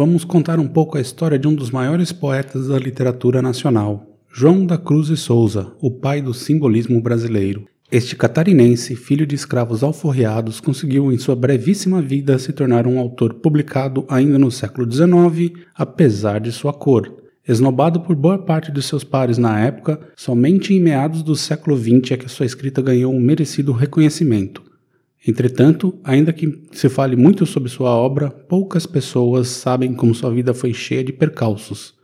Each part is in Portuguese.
vamos contar um pouco a história de um dos maiores poetas da literatura nacional, João da Cruz e Souza, o pai do simbolismo brasileiro. Este catarinense, filho de escravos alforriados, conseguiu em sua brevíssima vida se tornar um autor publicado ainda no século XIX, apesar de sua cor. Esnobado por boa parte de seus pares na época, somente em meados do século XX é que sua escrita ganhou um merecido reconhecimento. Entretanto, ainda que se fale muito sobre sua obra, poucas pessoas sabem como sua vida foi cheia de percalços.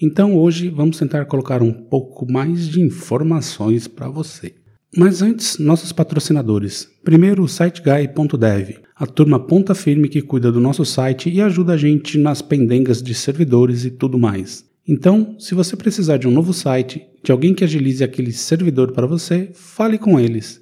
Então hoje vamos tentar colocar um pouco mais de informações para você. Mas antes, nossos patrocinadores. Primeiro, o siteguy.dev, a turma ponta firme que cuida do nosso site e ajuda a gente nas pendengas de servidores e tudo mais. Então, se você precisar de um novo site, de alguém que agilize aquele servidor para você, fale com eles.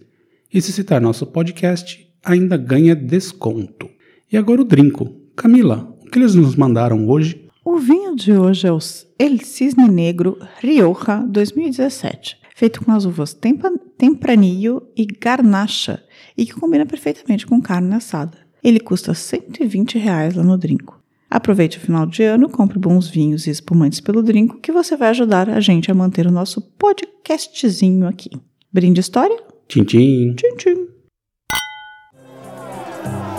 E se citar nosso podcast, ainda ganha desconto. E agora o drinco. Camila, o que eles nos mandaram hoje? O vinho de hoje é o El Cisne Negro Rioja 2017, feito com as uvas Tempranillo e Garnacha, e que combina perfeitamente com carne assada. Ele custa 120 reais lá no Drinco. Aproveite o final de ano, compre bons vinhos e espumantes pelo Drinco, que você vai ajudar a gente a manter o nosso podcastzinho aqui. Brinde história? Tchim, tchim. Tchim, tchim.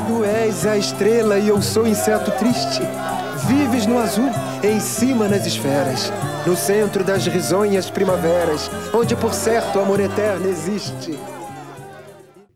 Tu és a estrela e eu sou inseto triste. Vives no azul, em cima nas esferas, no centro das risonhas primaveras, onde por certo o amor eterno existe.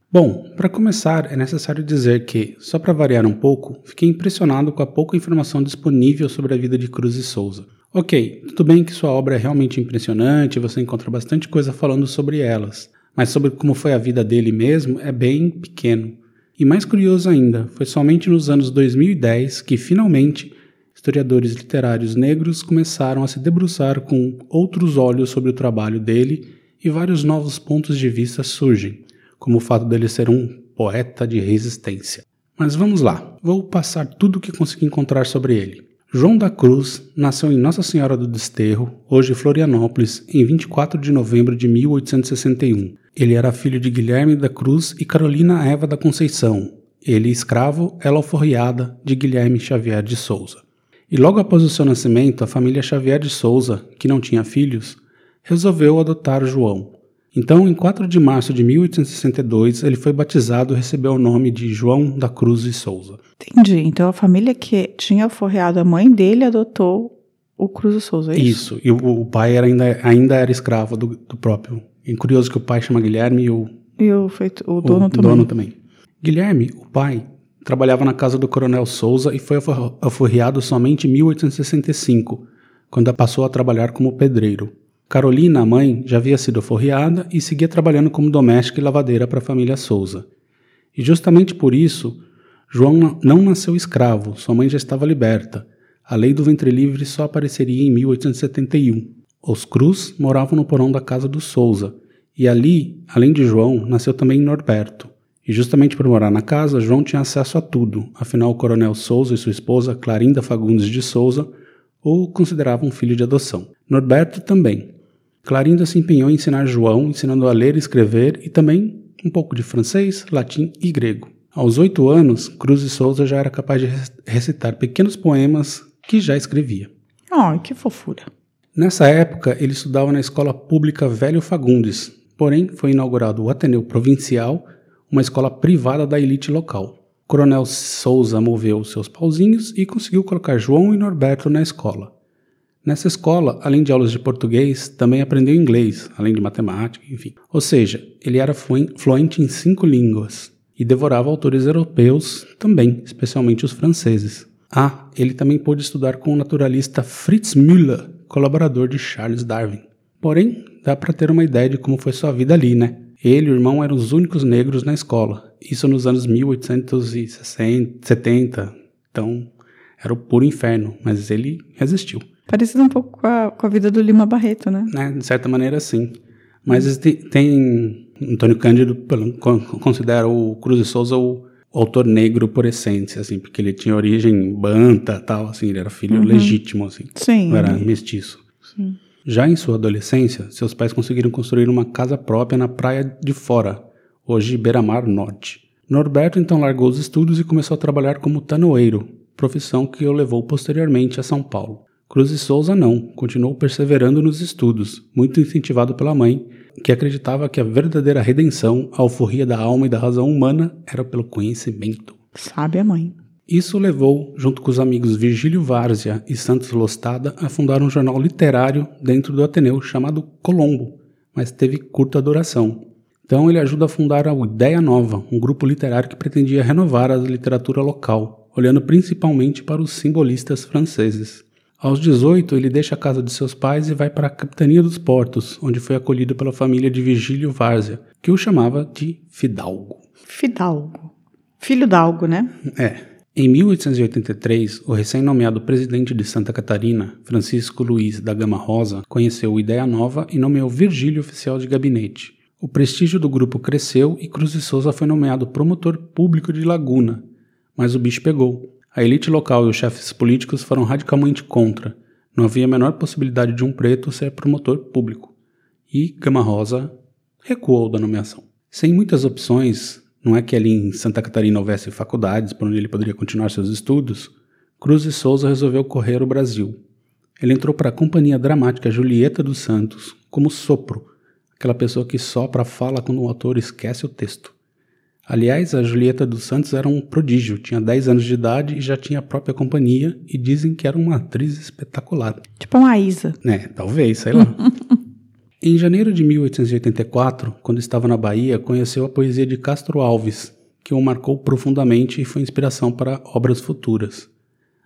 Bom, para começar, é necessário dizer que, só para variar um pouco, fiquei impressionado com a pouca informação disponível sobre a vida de Cruz e Souza. Ok, tudo bem que sua obra é realmente impressionante e você encontra bastante coisa falando sobre elas, mas sobre como foi a vida dele mesmo é bem pequeno. E mais curioso ainda, foi somente nos anos 2010 que finalmente historiadores literários negros começaram a se debruçar com outros olhos sobre o trabalho dele e vários novos pontos de vista surgem, como o fato dele ser um poeta de resistência. Mas vamos lá, vou passar tudo o que consegui encontrar sobre ele. João da Cruz nasceu em Nossa Senhora do Desterro, hoje Florianópolis, em 24 de novembro de 1861. Ele era filho de Guilherme da Cruz e Carolina Eva da Conceição. Ele escravo, ela alforriada, de Guilherme Xavier de Souza. E logo após o seu nascimento, a família Xavier de Souza, que não tinha filhos, resolveu adotar João. Então, em 4 de março de 1862, ele foi batizado e recebeu o nome de João da Cruz e Souza. Entendi. Então a família que tinha forreado a mãe dele adotou o Cruz e Souza, é isso? Isso, e o, o pai era ainda, ainda era escravo do, do próprio. É curioso que o pai chama Guilherme e o, E o, feito, o dono o também. dono também. Guilherme, o pai, trabalhava na casa do coronel Souza e foi alfor- alforriado somente em 1865, quando passou a trabalhar como pedreiro. Carolina, a mãe, já havia sido alforriada e seguia trabalhando como doméstica e lavadeira para a família Souza. E justamente por isso, João não nasceu escravo, sua mãe já estava liberta. A lei do ventre livre só apareceria em 1871. Os Cruz moravam no porão da casa do Souza, e ali, além de João, nasceu também Norberto. E justamente por morar na casa, João tinha acesso a tudo, afinal o coronel Souza e sua esposa, Clarinda Fagundes de Souza, o consideravam filho de adoção. Norberto também. Clarinda se empenhou em ensinar João, ensinando a ler e escrever, e também um pouco de francês, latim e grego. Aos oito anos, Cruz e Souza já era capaz de recitar pequenos poemas que já escrevia. Ai, que fofura. Nessa época, ele estudava na escola pública Velho Fagundes, porém foi inaugurado o Ateneu Provincial, uma escola privada da elite local. Coronel Souza moveu seus pauzinhos e conseguiu colocar João e Norberto na escola. Nessa escola, além de aulas de português, também aprendeu inglês, além de matemática, enfim. Ou seja, ele era fluen- fluente em cinco línguas e devorava autores europeus também, especialmente os franceses. Ah, ele também pôde estudar com o naturalista Fritz Müller, colaborador de Charles Darwin. Porém, dá para ter uma ideia de como foi sua vida ali, né? Ele e o irmão eram os únicos negros na escola, isso nos anos 1860, 70. Então, Era o puro inferno, mas ele resistiu. Parecido um pouco com a, com a vida do Lima Barreto, né? né? De certa maneira, sim. Mas tem, tem Antônio Cândido considera o Cruz de Souza o autor negro por essência, assim, porque ele tinha origem banta, tal, assim, ele era filho Uhum. legítimo, assim, Sim. não era mestiço. Sim. Já em sua adolescência, seus pais conseguiram construir uma casa própria na Praia de Fora, hoje Beira-Mar Norte. Norberto então largou os estudos e começou a trabalhar como tanoeiro, profissão que o levou posteriormente a São Paulo. Cruz de Souza não, continuou perseverando nos estudos, muito incentivado pela mãe, que acreditava que a verdadeira redenção, a alforria da alma e da razão humana era pelo conhecimento. Sabe a mãe. Isso levou, junto com os amigos Virgílio Várzea e Santos Lostada, a fundar um jornal literário dentro do Ateneu chamado Colombo, mas teve curta duração. Então ele ajuda a fundar a Ideia Nova, um grupo literário que pretendia renovar a literatura local, olhando principalmente para os simbolistas franceses. Aos 18, ele deixa a casa de seus pais e vai para a Capitania dos Portos, onde foi acolhido pela família de Virgílio Várzea, que o chamava de Fidalgo. Fidalgo. Filho d'Algo, né? É. Em 1883, o recém-nomeado presidente de Santa Catarina, Francisco Luiz da Gama Rosa, conheceu Ideia Nova e nomeou Virgílio oficial de gabinete. O prestígio do grupo cresceu e Cruz de Souza foi nomeado promotor público de Laguna, mas o bicho pegou. A elite local e os chefes políticos foram radicalmente contra. Não havia a menor possibilidade de um preto ser promotor público. E Gama Rosa recuou da nomeação. Sem muitas opções, não é que ali em Santa Catarina houvesse faculdades por onde ele poderia continuar seus estudos, Cruz de Souza resolveu correr o Brasil. Ele entrou para a companhia dramática Julieta dos Santos como sopro, aquela pessoa que sopra a fala quando o autor esquece o texto. Aliás, a Julieta dos Santos era um prodígio, tinha 10 anos de idade e já tinha a própria companhia e dizem que era uma atriz espetacular. Tipo uma Isa. É, talvez, sei lá. em janeiro de 1884, quando estava na Bahia, conheceu a poesia de Castro Alves, que o marcou profundamente e foi inspiração para obras futuras.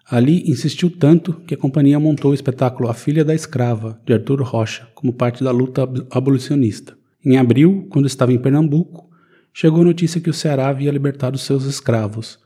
Ali insistiu tanto que a companhia montou o espetáculo A Filha da Escrava, de Arthur Rocha, como parte da luta ab- abolicionista. Em abril, quando estava em Pernambuco, chegou a notícia que o Ceará havia libertado seus escravos.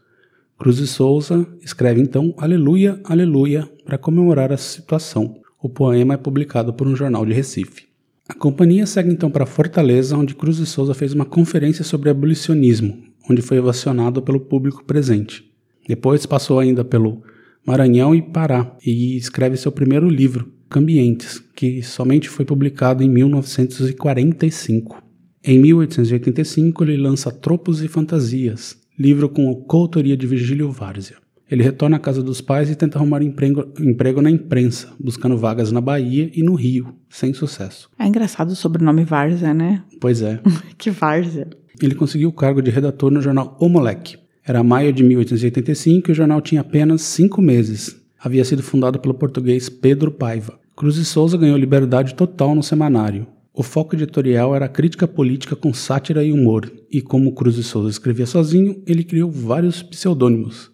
Cruz de Souza escreve então Aleluia, Aleluia para comemorar a situação. O poema é publicado por um jornal de Recife. A companhia segue então para Fortaleza, onde Cruz de Souza fez uma conferência sobre abolicionismo, onde foi ovacionado pelo público presente. Depois passou ainda pelo Maranhão e Pará e escreve seu primeiro livro, Cambientes, que somente foi publicado em 1945. Em 1885, ele lança Tropos e Fantasias, livro com coautoria de Virgílio Várzea. Ele retorna à casa dos pais e tenta arrumar emprego, emprego na imprensa, buscando vagas na Bahia e no Rio, sem sucesso. É engraçado o sobrenome Várzea, né? Pois é, Que Várzea. ele conseguiu o cargo de redator no jornal O Moleque. Era maio de 1885 e o jornal tinha apenas cinco meses. Havia sido fundado pelo português Pedro Paiva. Cruz de Souza ganhou liberdade total no semanário. O foco editorial era a crítica política com sátira e humor, e como Cruz de Souza escrevia sozinho, ele criou vários pseudônimos.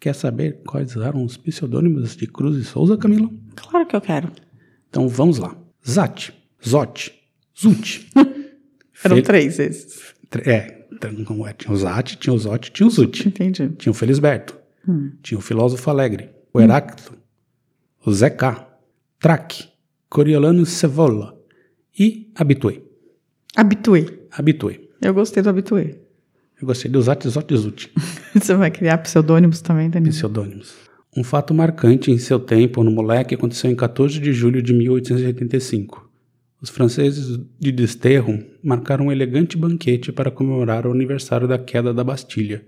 Quer saber quais eram os pseudônimos de Cruz de Souza, Camila? Claro que eu quero. Então vamos lá. Zat, Zote, Zut. Eram três esses. É, então, é? Tinha o Zat, tinha o Zote, tinha o Zut. Entendi. Tinha o Felisberto, Hum. tinha o filósofo Alegre, o Heráclito, o Zeca, Traque, Coriolano Cevola e Habitué. Habitué. Habitué. Eu gostei do Habitué. Eu gostei do Zat, Zote e Zut, Você vai criar pseudônimos também, Danilo? pseudônimos. Um fato marcante em seu tempo no moleque aconteceu em 14 de julho de 1885. Os franceses de Desterro marcaram um elegante banquete para comemorar o aniversário da queda da Bastilha,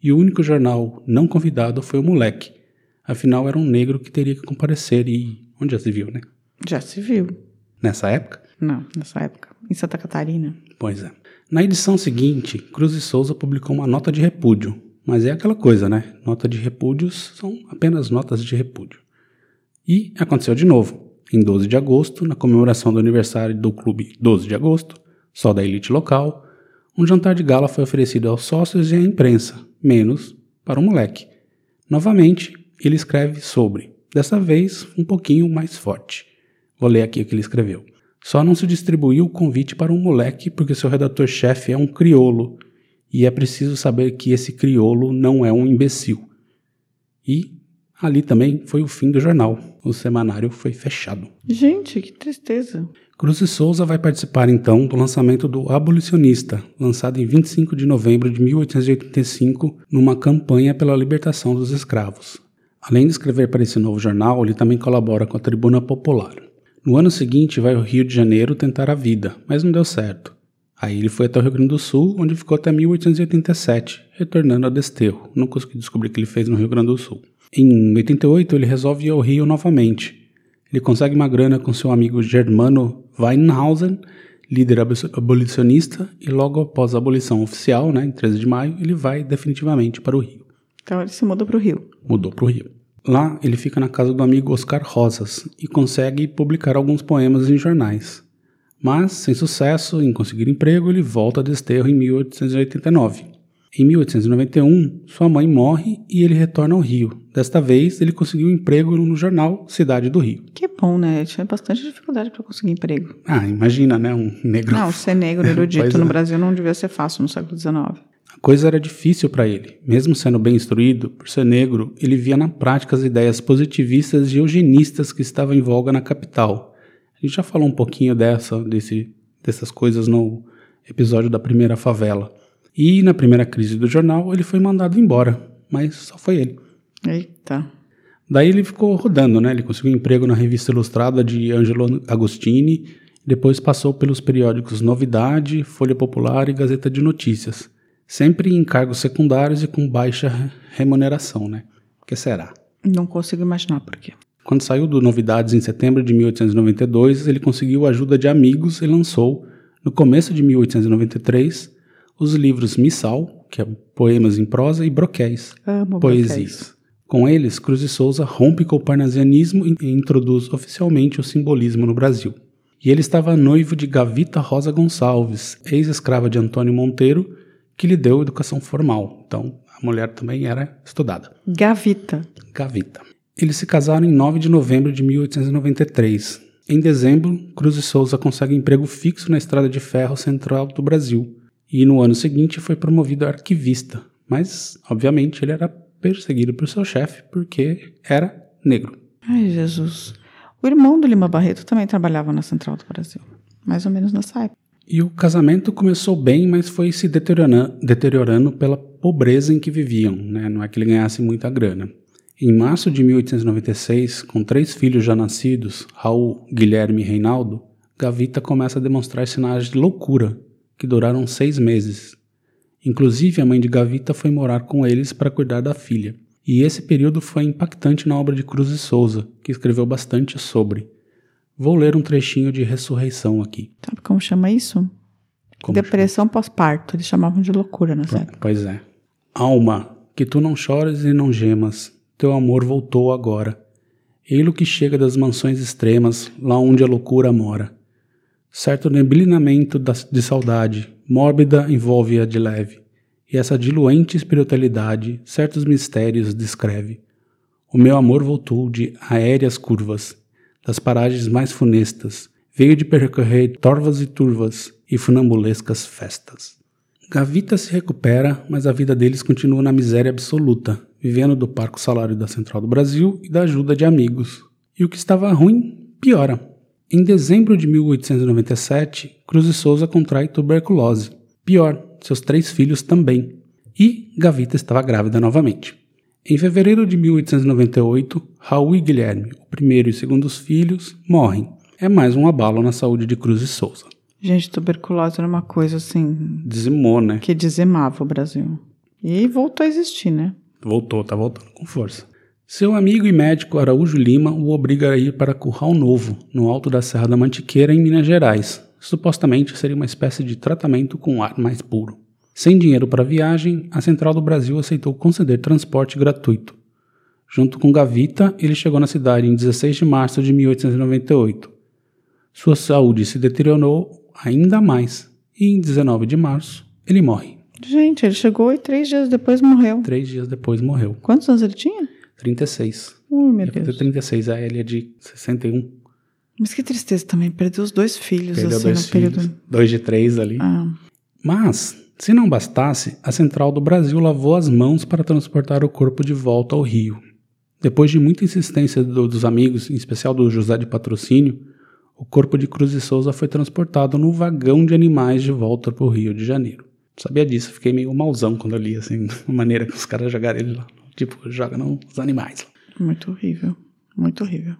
e o único jornal não convidado foi o moleque. Afinal, era um negro que teria que comparecer e. onde já se viu, né? Já se viu. Nessa época? Não, nessa época. Em Santa Catarina. Pois é. Na edição seguinte, Cruz de Souza publicou uma nota de repúdio. Mas é aquela coisa, né? Nota de repúdios são apenas notas de repúdio. E aconteceu de novo. Em 12 de agosto, na comemoração do aniversário do clube 12 de agosto, só da elite local, um jantar de gala foi oferecido aos sócios e à imprensa, menos para o moleque. Novamente, ele escreve sobre, dessa vez um pouquinho mais forte. Vou ler aqui o que ele escreveu. Só não se distribuiu o convite para um moleque porque seu redator-chefe é um criolo e é preciso saber que esse criolo não é um imbecil. E Ali também foi o fim do jornal. O semanário foi fechado. Gente, que tristeza. Cruz e Souza vai participar então do lançamento do Abolicionista, lançado em 25 de novembro de 1885, numa campanha pela libertação dos escravos. Além de escrever para esse novo jornal, ele também colabora com a Tribuna Popular. No ano seguinte, vai ao Rio de Janeiro tentar a vida, mas não deu certo. Aí ele foi até o Rio Grande do Sul, onde ficou até 1887, retornando a Desterro. Não consegui descobrir o que ele fez no Rio Grande do Sul. Em 88, ele resolve ir ao Rio novamente. Ele consegue uma grana com seu amigo Germano Weinhausen, líder abolicionista, e logo após a abolição oficial, né, em 13 de maio, ele vai definitivamente para o Rio. Então ele se mudou para o Rio. Mudou para o Rio. Lá, ele fica na casa do amigo Oscar Rosas e consegue publicar alguns poemas em jornais. Mas, sem sucesso em conseguir emprego, ele volta a Desterro em 1889. Em 1891, sua mãe morre e ele retorna ao Rio. Desta vez, ele conseguiu um emprego no jornal Cidade do Rio. Que bom, né? Eu tinha bastante dificuldade para conseguir emprego. Ah, imagina, né? Um negro. Não, ser negro erudito no é. Brasil não devia ser fácil no século XIX. Coisa era difícil para ele. Mesmo sendo bem instruído, por ser negro, ele via na prática as ideias positivistas e eugenistas que estavam em voga na capital a gente já falou um pouquinho dessa, desse, dessas coisas no episódio da primeira favela. E na primeira crise do jornal, ele foi mandado embora, mas só foi ele. Eita. Daí ele ficou rodando, né? Ele conseguiu um emprego na revista ilustrada de Angelo Agostini, depois passou pelos periódicos Novidade, Folha Popular e Gazeta de Notícias, sempre em cargos secundários e com baixa remuneração, né? O que será? Não consigo imaginar por quê. Quando saiu do Novidades em setembro de 1892, ele conseguiu a ajuda de amigos e lançou, no começo de 1893, os livros Missal, que é poemas em prosa, e Broquéis, Amo poesias. Broquéis. Com eles, Cruz de Souza rompe com o parnasianismo e introduz oficialmente o simbolismo no Brasil. E ele estava noivo de Gavita Rosa Gonçalves, ex-escrava de Antônio Monteiro, que lhe deu educação formal. Então, a mulher também era estudada. Gavita. Gavita. Eles se casaram em 9 de novembro de 1893. Em dezembro, Cruz e Souza consegue emprego fixo na Estrada de Ferro Central do Brasil. E no ano seguinte foi promovido a arquivista. Mas, obviamente, ele era perseguido por seu chefe porque era negro. Ai, Jesus. O irmão do Lima Barreto também trabalhava na Central do Brasil. Mais ou menos nessa época. E o casamento começou bem, mas foi se deteriorando, deteriorando pela pobreza em que viviam. Né? Não é que ele ganhasse muita grana. Em março de 1896, com três filhos já nascidos, Raul, Guilherme e Reinaldo, Gavita começa a demonstrar sinais de loucura, que duraram seis meses. Inclusive, a mãe de Gavita foi morar com eles para cuidar da filha. E esse período foi impactante na obra de Cruz e Souza, que escreveu bastante sobre. Vou ler um trechinho de Ressurreição aqui. Sabe como chama isso? Como Depressão pós-parto. Eles chamavam de loucura nessa época. Pois é. Alma, que tu não chores e não gemas, teu amor voltou agora. Ei-lo que chega das mansões extremas, lá onde a loucura mora. Certo neblinamento de saudade, mórbida envolve-a de leve, e essa diluente espiritualidade certos mistérios descreve. O meu amor voltou de aéreas curvas, das paragens mais funestas, veio de percorrer torvas e turvas e funambulescas festas. Gavita se recupera, mas a vida deles continua na miséria absoluta, vivendo do parco salário da Central do Brasil e da ajuda de amigos. E o que estava ruim, piora. Em dezembro de 1897, Cruz e Souza contrai tuberculose. Pior, seus três filhos também. E Gavita estava grávida novamente. Em fevereiro de 1898, Raul e Guilherme, o primeiro e segundo filhos, morrem. É mais um abalo na saúde de Cruz e Souza. Gente, tuberculose era uma coisa assim. Dizimou, né? Que dizimava o Brasil. E voltou a existir, né? Voltou, tá voltando com força. Seu amigo e médico Araújo Lima o obriga a ir para Curral Novo, no alto da Serra da Mantiqueira, em Minas Gerais. Supostamente seria uma espécie de tratamento com ar mais puro. Sem dinheiro para a viagem, a Central do Brasil aceitou conceder transporte gratuito. Junto com Gavita, ele chegou na cidade em 16 de março de 1898. Sua saúde se deteriorou ainda mais. E em 19 de março, ele morre. Gente, ele chegou e três dias depois morreu. Três dias depois morreu. Quantos anos ele tinha? 36. Ui, meu Deus. 36, a ele é de 61. Mas que tristeza também, perdeu os dois filhos Perdeu assim dois no filhos, período. Dois de três ali. Ah. Mas, se não bastasse, a Central do Brasil lavou as mãos para transportar o corpo de volta ao Rio. Depois de muita insistência do, dos amigos, em especial do José de Patrocínio, o corpo de Cruz e Souza foi transportado no vagão de animais de volta para o Rio de Janeiro. Sabia disso, fiquei meio mauzão quando eu li, assim, a maneira que os caras jogaram ele lá. Tipo, joga nos animais. Muito horrível. Muito horrível.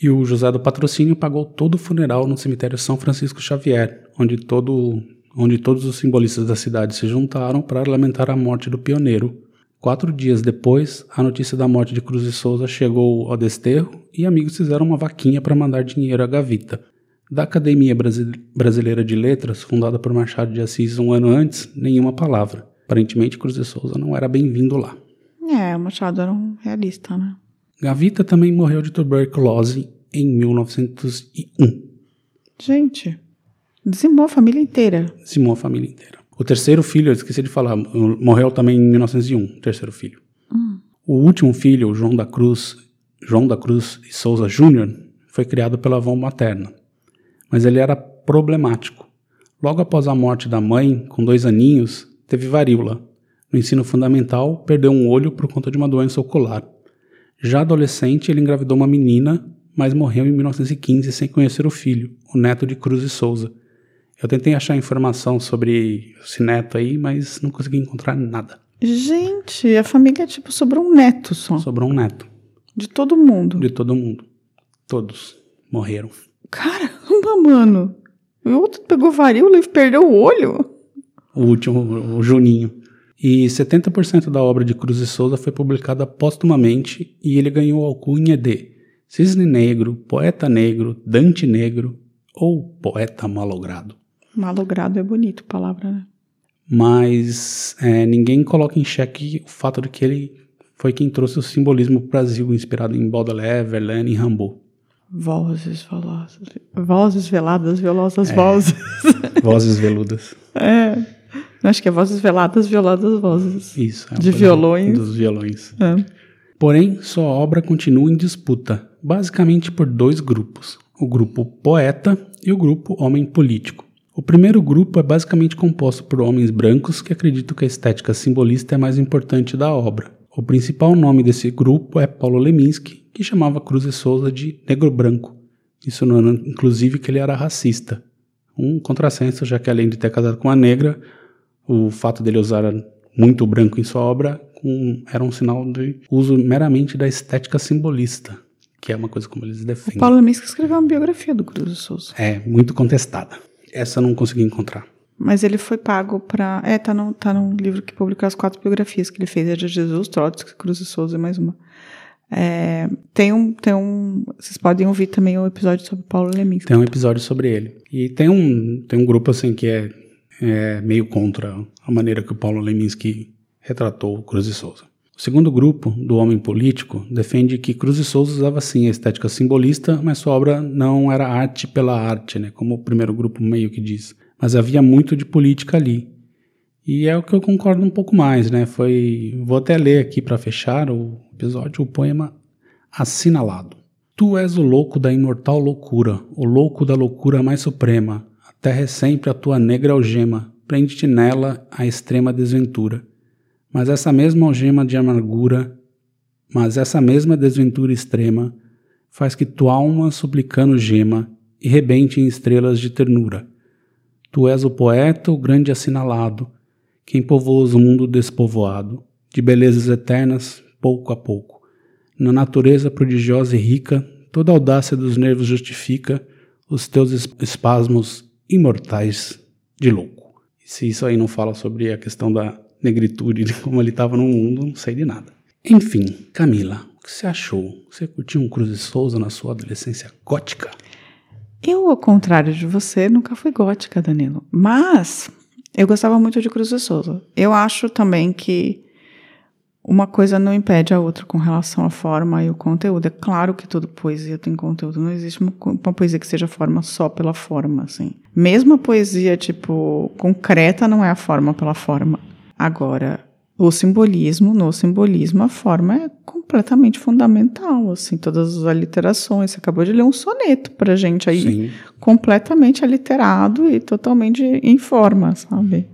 E o José do Patrocínio pagou todo o funeral no cemitério São Francisco Xavier, onde, todo, onde todos os simbolistas da cidade se juntaram para lamentar a morte do pioneiro. Quatro dias depois, a notícia da morte de Cruz e Souza chegou ao desterro e amigos fizeram uma vaquinha para mandar dinheiro à Gavita. Da Academia Brasileira de Letras, fundada por Machado de Assis um ano antes, nenhuma palavra. Aparentemente, Cruz de Souza não era bem-vindo lá. É, o Machado era um realista, né? Gavita também morreu de tuberculose em 1901. Gente, dizimou a família inteira. Dizimou a família inteira. O terceiro filho, eu esqueci de falar, morreu também em 1901, o terceiro filho. Hum. O último filho, João da Cruz, João da Cruz e Souza Júnior, foi criado pela avó materna. Mas ele era problemático. Logo após a morte da mãe, com dois aninhos, teve varíola. No ensino fundamental, perdeu um olho por conta de uma doença ocular. Já adolescente, ele engravidou uma menina, mas morreu em 1915 sem conhecer o filho, o neto de Cruz e Souza. Eu tentei achar informação sobre esse neto aí, mas não consegui encontrar nada. Gente, a família, tipo, sobrou um neto só. Sobrou um neto. De todo mundo. De todo mundo. Todos morreram. Caramba, mano. O outro pegou varíola e perdeu o olho. O último, o Juninho. E 70% da obra de Cruz e Souza foi publicada póstumamente e ele ganhou a alcunha de Cisne Negro, Poeta Negro, Dante Negro ou Poeta Malogrado. Malogrado é bonito, palavra, né? Mas é, ninguém coloca em xeque o fato de que ele foi quem trouxe o simbolismo para o Brasil, inspirado em Baudelaire, Verlaine e Rimbaud. Vozes velozes, vozes veladas, velosas é, vozes. Vozes veludas. É. Acho que é vozes veladas, violadas vozes. Isso. É de violões. Dos violões. É. Porém, sua obra continua em disputa, basicamente por dois grupos: o grupo poeta e o grupo homem político. O primeiro grupo é basicamente composto por homens brancos que acreditam que a estética simbolista é mais importante da obra. O principal nome desse grupo é Paulo Leminski, que chamava Cruz e Souza de negro branco, insinuando inclusive que ele era racista. Um contrassenso, já que além de ter casado com uma negra, o fato dele usar muito branco em sua obra um, era um sinal de uso meramente da estética simbolista, que é uma coisa como eles defendem. O Paulo Leminski escreveu uma biografia do Cruz de Souza. É, muito contestada. Essa eu não consegui encontrar. Mas ele foi pago para. É, tá no, tá no livro que publicou as quatro biografias que ele fez: é de Jesus, Trotsky, Cruz de Souza e mais uma. É, tem um, tem um. Vocês podem ouvir também o um episódio sobre Paulo Leminski. Tem um episódio sobre ele. E tem um, tem um grupo assim que é, é meio contra a maneira que o Paulo Leminski retratou Cruz de Souza. O segundo grupo, do homem político, defende que Cruz de Souza usava sim a estética simbolista, mas sua obra não era arte pela arte, né, como o primeiro grupo meio que diz. Mas havia muito de política ali. E é o que eu concordo um pouco mais, né? Foi, vou até ler aqui para fechar o episódio o poema assinalado. Tu és o louco da imortal loucura, o louco da loucura mais suprema. A terra é sempre a tua negra algema, prende-te nela a extrema desventura. Mas essa mesma algema de amargura, mas essa mesma desventura extrema, faz que tua alma suplicando gema e rebente em estrelas de ternura. Tu és o poeta, o grande assinalado, quem povoas o mundo despovoado, de belezas eternas, pouco a pouco. Na natureza prodigiosa e rica, toda a audácia dos nervos justifica os teus espasmos imortais de louco. E se isso aí não fala sobre a questão da negritude, de como ele estava no mundo, não sei de nada. Enfim, Camila, o que você achou? Você curtiu um Cruz de Souza na sua adolescência gótica? Eu, ao contrário de você, nunca fui gótica, Danilo. Mas eu gostava muito de Cruz de Souza. Eu acho também que uma coisa não impede a outra com relação à forma e o conteúdo. É claro que toda poesia tem conteúdo. Não existe uma, uma, poesia que seja forma só pela forma, assim. Mesmo a poesia, tipo, concreta não é a forma pela forma. Agora, o simbolismo, no simbolismo, a forma é completamente fundamental, assim, todas as aliterações. Você acabou de ler um soneto pra gente aí, Sim. completamente aliterado e totalmente em forma, sabe?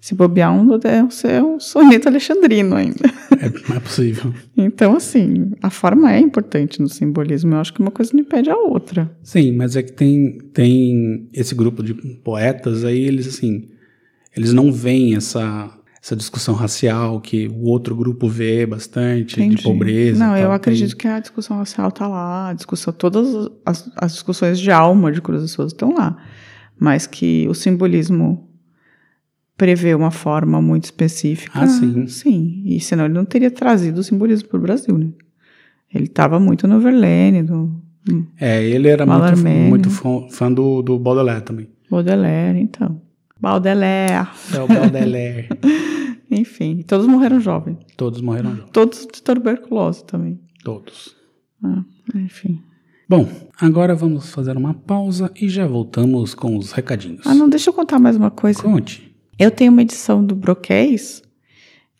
Se bobear um, deve ser um soneto alexandrino ainda. É, não é possível. Então, assim, a forma é importante no simbolismo. Eu acho que uma coisa não impede a outra. Sim, mas é que tem, tem esse grupo de poetas aí, eles assim, eles não veem essa, essa discussão racial que o outro grupo vê bastante, Entendi. de pobreza. Não, eu acredito Tem- que a discussão racial tá lá, a discussão, todas as, as discussões de alma de Cruz e Souza estão lá. Mas que o simbolismo prevê uma forma muito específica. Ah, sim. Sim, e senão ele não teria trazido o simbolismo para o Brasil, né? Ele estava muito no Verlaine, do É, ele era muito, muito né? fã, fã do, do Baudelaire também. Baudelaire, então. Baudelaire. É o Baudelaire. Enfim, todos morreram jovens. Todos morreram jovens. Todos de tuberculose também. Todos. Ah, enfim. Bom, agora vamos fazer uma pausa e já voltamos com os recadinhos. Ah, não, deixa eu contar mais uma coisa. Conte. Eu tenho uma edição do Broquês,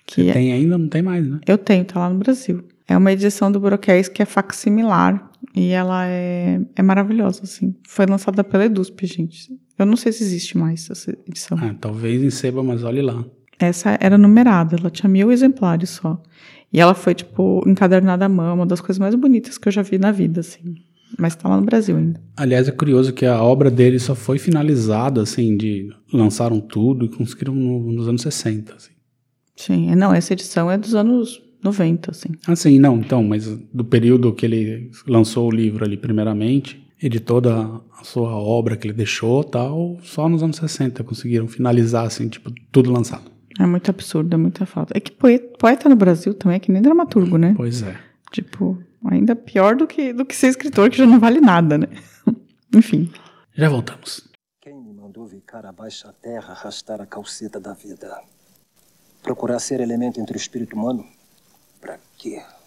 que é- Tem ainda, não tem mais, né? eu tenho, tá lá no Brasil. É uma edição do Broquês que é facsimilar e ela é, é maravilhosa, assim. Foi lançada pela Edusp, gente. Eu não sei se existe mais essa edição. Ah, talvez em seba, mas olhe lá. Essa era numerada, ela tinha mil exemplares só. E ela foi, tipo, encadernada à mão, uma das coisas mais bonitas que eu já vi na vida, assim. Mas tá lá no Brasil ainda. Aliás, é curioso que a obra dele só foi finalizada, assim, de lançaram tudo e conseguiram no- nos anos 60, assim. Sim, é, não, essa edição é dos anos 90, assim. Ah, sim, não, então, mas do período que ele lançou o livro ali primeiramente, e de toda a sua obra que ele deixou tal, só nos anos 60 conseguiram finalizar, assim, tipo, tudo lançado. É muito absurdo, é muita falta. É que poeta, poeta no Brasil também é que nem dramaturgo, né? Pois é. Tipo, ainda pior do que, do que ser escritor, que já não vale nada, né? Enfim. Já voltamos. Quem me mandou ficar abaixo da terra arrastar a calceta da vida? Procurar ser elemento entre o espírito humano? Pra quê? Pra quê?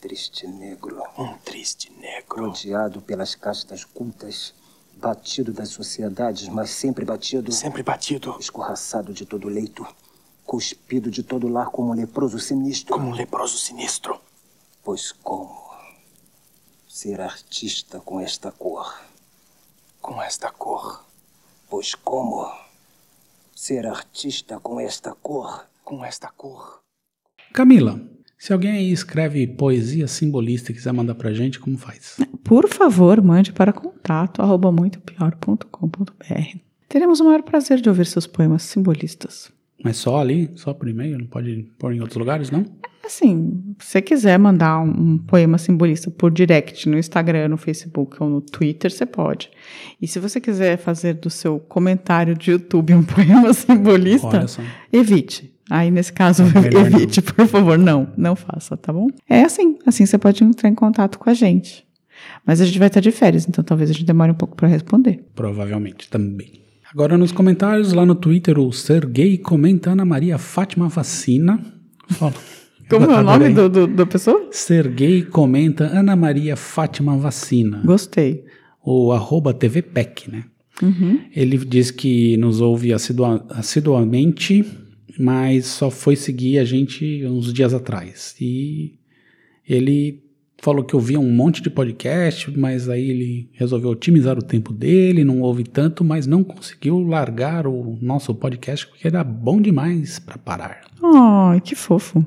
Um triste negro. Um triste negro. Odiado pelas castas cultas, batido das sociedades, mas sempre batido. Sempre batido. Escorraçado de todo leito, cuspido de todo lar como um leproso sinistro. Como um leproso sinistro. Pois como? Ser artista com esta cor com esta cor. Pois como ser artista com esta cor? Com esta cor. Camila, se alguém aí escreve poesia simbolista e quiser mandar pra gente, como faz? Por favor, mande para contato arroba muitopior.com.br. Teremos o maior prazer de ouvir seus poemas simbolistas. Mas só ali? Só por e-mail? Não pode pôr em outros lugares, não? Assim, se você quiser mandar um, um poema simbolista por direct no Instagram, no Facebook ou no Twitter, você pode. E se você quiser fazer do seu comentário de YouTube um poema simbolista, evite. Aí, nesse caso, É evite, por favor. Não, não faça, tá bom? É assim, assim você pode entrar em contato com a gente. Mas a gente vai estar de férias, então talvez a gente demore um pouco para responder. Provavelmente também. Agora nos comentários, lá no Twitter, o Sergei comenta Ana Maria Fátima Vacina. Fala. Como é o Adorei. nome do, do- da pessoa? Sergei comenta Ana Maria Fátima Vacina. Gostei. O arroba TVPEC, né? Uhum. Ele diz que nos ouve assidua- assiduamente, mas só foi seguir a gente uns dias atrás. E ele falou que ouvia um monte de podcast, mas aí ele resolveu otimizar o tempo dele, não ouve tanto, mas não conseguiu largar o nosso podcast porque era bom demais para parar. Ai, que fofo.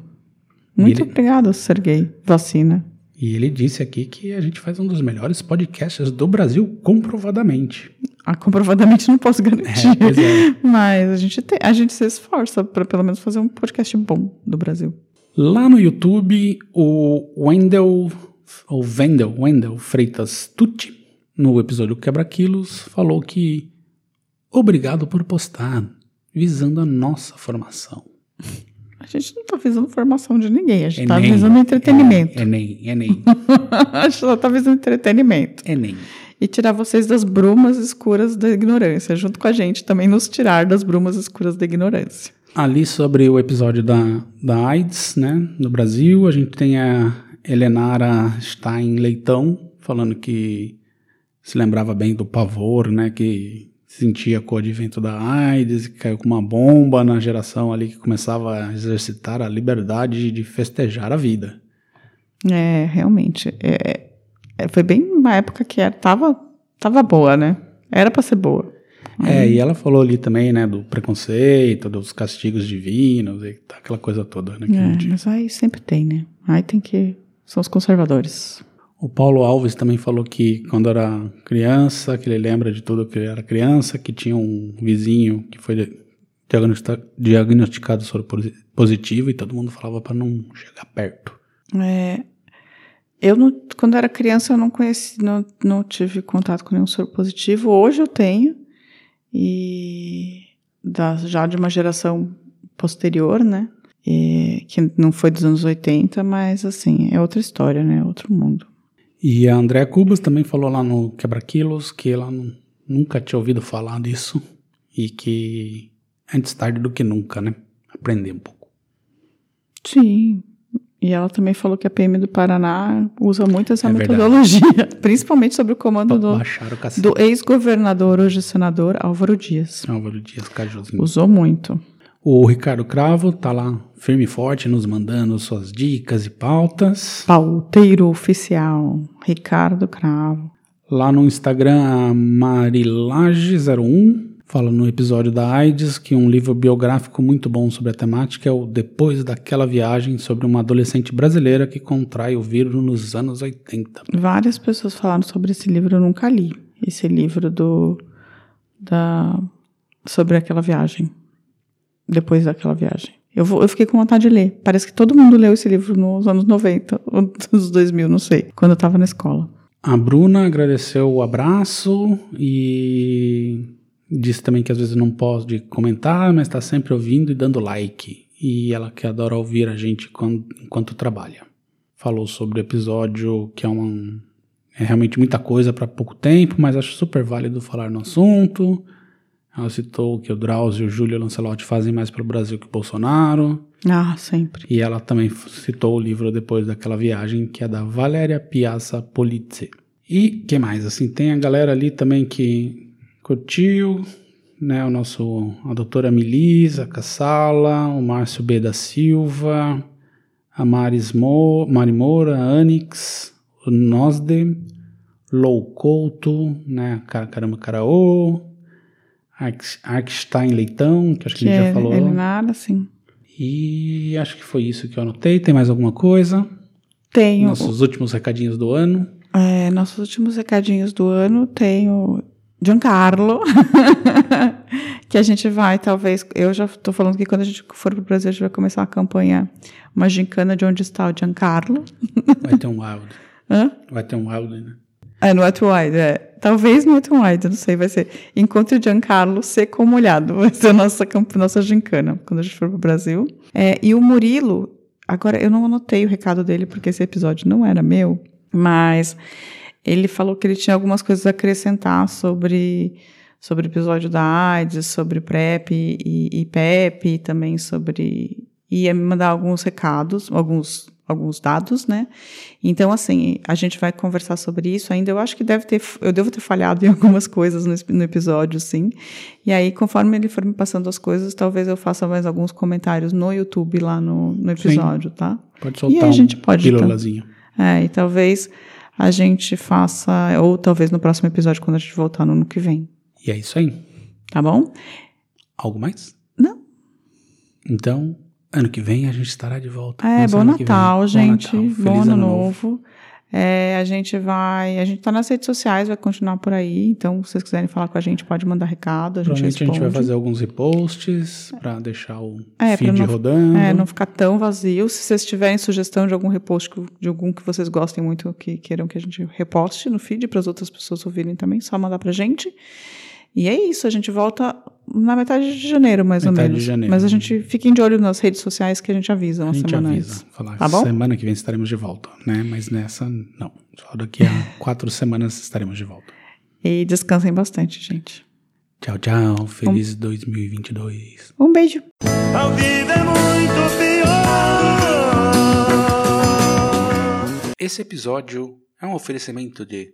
Muito ele- obrigada, Sergei. Vacina. E ele disse aqui que a gente faz um dos melhores podcasts do Brasil, comprovadamente. Ah, comprovadamente não posso garantir. É, é. Mas a gente, tem, a gente se esforça para pelo menos fazer um podcast bom do Brasil. Lá no YouTube, o Wendell, ou Wendell, Wendell Freitas Tucci, no episódio Quebra Quilos, falou que obrigado por postar, visando a nossa formação. A gente não tá visando formação de ninguém, a gente tá Enem. visando entretenimento. É, Enem, Enem, a gente só tá visando entretenimento. Enem. E tirar vocês das brumas escuras da ignorância, junto com a gente também nos tirar das brumas escuras da ignorância. Ali sobre o episódio da, da AIDS, né, no Brasil, a gente tem a Helenara Stein Leitão falando que se lembrava bem do pavor, né, que sentia com o advento da AIDS, que caiu com uma bomba na geração ali que começava a exercitar a liberdade de festejar a vida. É, realmente. É, foi bem uma época que era, tava, tava boa, né? Era pra ser boa. É, e ela falou ali também, né, do preconceito, dos castigos divinos, e aquela coisa toda, né? É, mas aí sempre tem, né? Aí tem que. São os conservadores. O Paulo Alves também falou que quando era criança, que ele lembra de tudo que ele era criança, que tinha um vizinho que foi diagnostica- diagnosticado soro posi- positivo e todo mundo falava para não chegar perto. É, eu, não, quando era criança, eu não conheci, não, não tive contato com nenhum soro positivo. Hoje eu tenho. E da, já de uma geração posterior, né? E, que não foi dos anos 80, mas assim, é outra história, né? Outro mundo. E a Andréa Cubas também falou lá no Quebra-Quilos que ela nu- nunca tinha ouvido falar disso e que antes tarde do que nunca, né? Aprender um pouco. Sim. E ela também falou que a PM do Paraná usa muito essa É verdade. metodologia, principalmente sobre o comando do, do ex-governador, hoje senador Álvaro Dias. Álvaro Dias Cajuzinho. Usou muito. O Ricardo Cravo tá lá firme e forte nos mandando suas dicas e pautas. Pauteiro oficial, Ricardo Cravo. Lá no Instagram, a Marilage01 fala no episódio da AIDS que um livro biográfico muito bom sobre a temática é o Depois daquela viagem sobre uma adolescente brasileira que contrai o vírus nos anos 80. Várias pessoas falaram sobre esse livro, eu nunca li. Esse livro do da sobre aquela viagem. Depois daquela viagem. Eu, vou, eu fiquei com vontade de ler. Parece que todo mundo leu esse livro nos anos 90, ou nos 2000, não sei, quando eu tava na escola. A Bruna agradeceu o abraço e disse também que às vezes não pode comentar, mas está sempre ouvindo e dando like. E ela que adora ouvir a gente quando- enquanto trabalha. Falou sobre o episódio que é, uma, é realmente muita coisa para pouco tempo, mas acho super válido falar no assunto. Ela citou que o Drauzio e o Júlio Lancelotti fazem mais para o Brasil que o Bolsonaro. Ah, sempre. E ela também citou o livro depois daquela viagem, que é da Valéria Piazza Polizzi. E que mais? Assim, tem a galera ali também que curtiu, né? O nosso, a doutora Melisa Cassala, o Márcio B. da Silva, a Maris Mo, Mari Moura, a Anix, o Nosde, Lou Couto, né? Cara- Caramba Caraô, Arkstein Leitão, que acho que, Que a gente é já falou. Elinara, assim. E acho que foi isso que eu anotei. Tem mais alguma coisa? Tenho. Nossos últimos recadinhos do ano. É, nossos últimos recadinhos do ano tem o Giancarlo, que a gente vai, talvez, eu já estou falando que quando a gente for para o Brasil, a gente vai começar uma campanha, uma gincana de onde está o Giancarlo. Vai ter um wild. Hã? Vai ter um wild, né? É, no Wet Wide, é. Talvez no Wet Wide, não sei, vai ser. Encontre o Giancarlo seco ou molhado, vai ser a nossa, nossa gincana, quando a gente for para o Brasil. É, e o Murilo, agora eu não anotei o recado dele, porque esse episódio não era meu, mas ele falou que ele tinha algumas coisas a acrescentar sobre, sobre o episódio da AIDS, sobre PrEP e, e PEP, e também sobre. ia me mandar alguns recados, alguns, alguns dados, né? Então, assim, a gente vai conversar sobre isso ainda. Eu acho que deve ter, eu devo ter falhado em algumas coisas no, no episódio, sim. E aí, conforme ele for me passando as coisas, talvez eu faça mais alguns comentários no YouTube lá no, no episódio, tá? Pode E soltar aí a gente um pode, então. pílulazinho. É, e talvez a gente faça, ou talvez no próximo episódio, quando a gente voltar no ano que vem. E é isso aí. Tá bom? Algo mais? Não. Então, ano que vem a gente estará de volta. É, Nossa, bom ano. Natal, gente. Bom, Bom, Natal. Feliz ano novo. É, a gente vai. A gente tá nas redes sociais, vai continuar por aí. Então, se vocês quiserem falar com a gente, pode mandar recado. A gente Provavelmente a gente vai fazer alguns reposts para deixar o É, feed não- rodando. É, não ficar tão vazio. Se vocês tiverem sugestão de algum repost, de algum que vocês gostem muito, que queiram que a gente reposte no feed para as outras pessoas ouvirem também, só mandar pra gente. E é isso, a gente volta na metade de janeiro, mais ou Metade menos. de janeiro. Mas a gente fiquem de olho nas redes sociais que a gente avisa uma A gente semana avisa. antes. Falar Tá bom? semana que vem estaremos de volta, né? Mas nessa, não. Só daqui a quatro semanas estaremos de volta. E descansem bastante, gente. Tchau, tchau. Feliz 2022. Um beijo. A vida é muito pior. Esse episódio é um oferecimento de